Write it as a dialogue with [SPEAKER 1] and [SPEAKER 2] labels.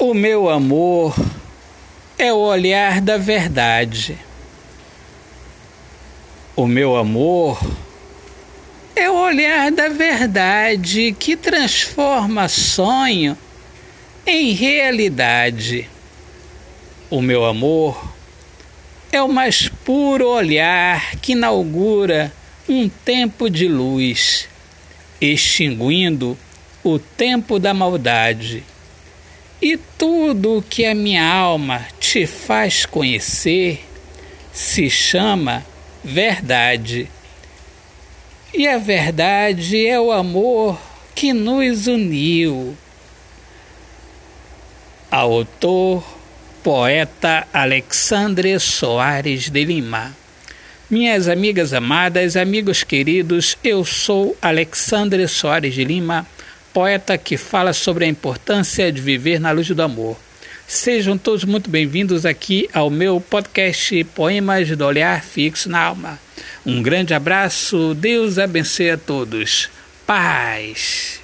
[SPEAKER 1] O meu amor é o olhar da verdade. O meu amor é o olhar da verdade que transforma sonho em realidade. O meu amor é o mais puro olhar que inaugura um tempo de luz, extinguindo o tempo da maldade e tudo o que a minha alma te faz conhecer se chama verdade. E a verdade é o amor que nos uniu. Autor, poeta Alexandre Soares de Lima. Minhas amigas amadas, amigos queridos, eu sou Alexandre Soares de Lima poeta que fala sobre a importância de viver na luz do amor. Sejam todos muito bem-vindos aqui ao meu podcast Poemas do Olhar Fixo na Alma. Um grande abraço, Deus abençoe a todos. Paz.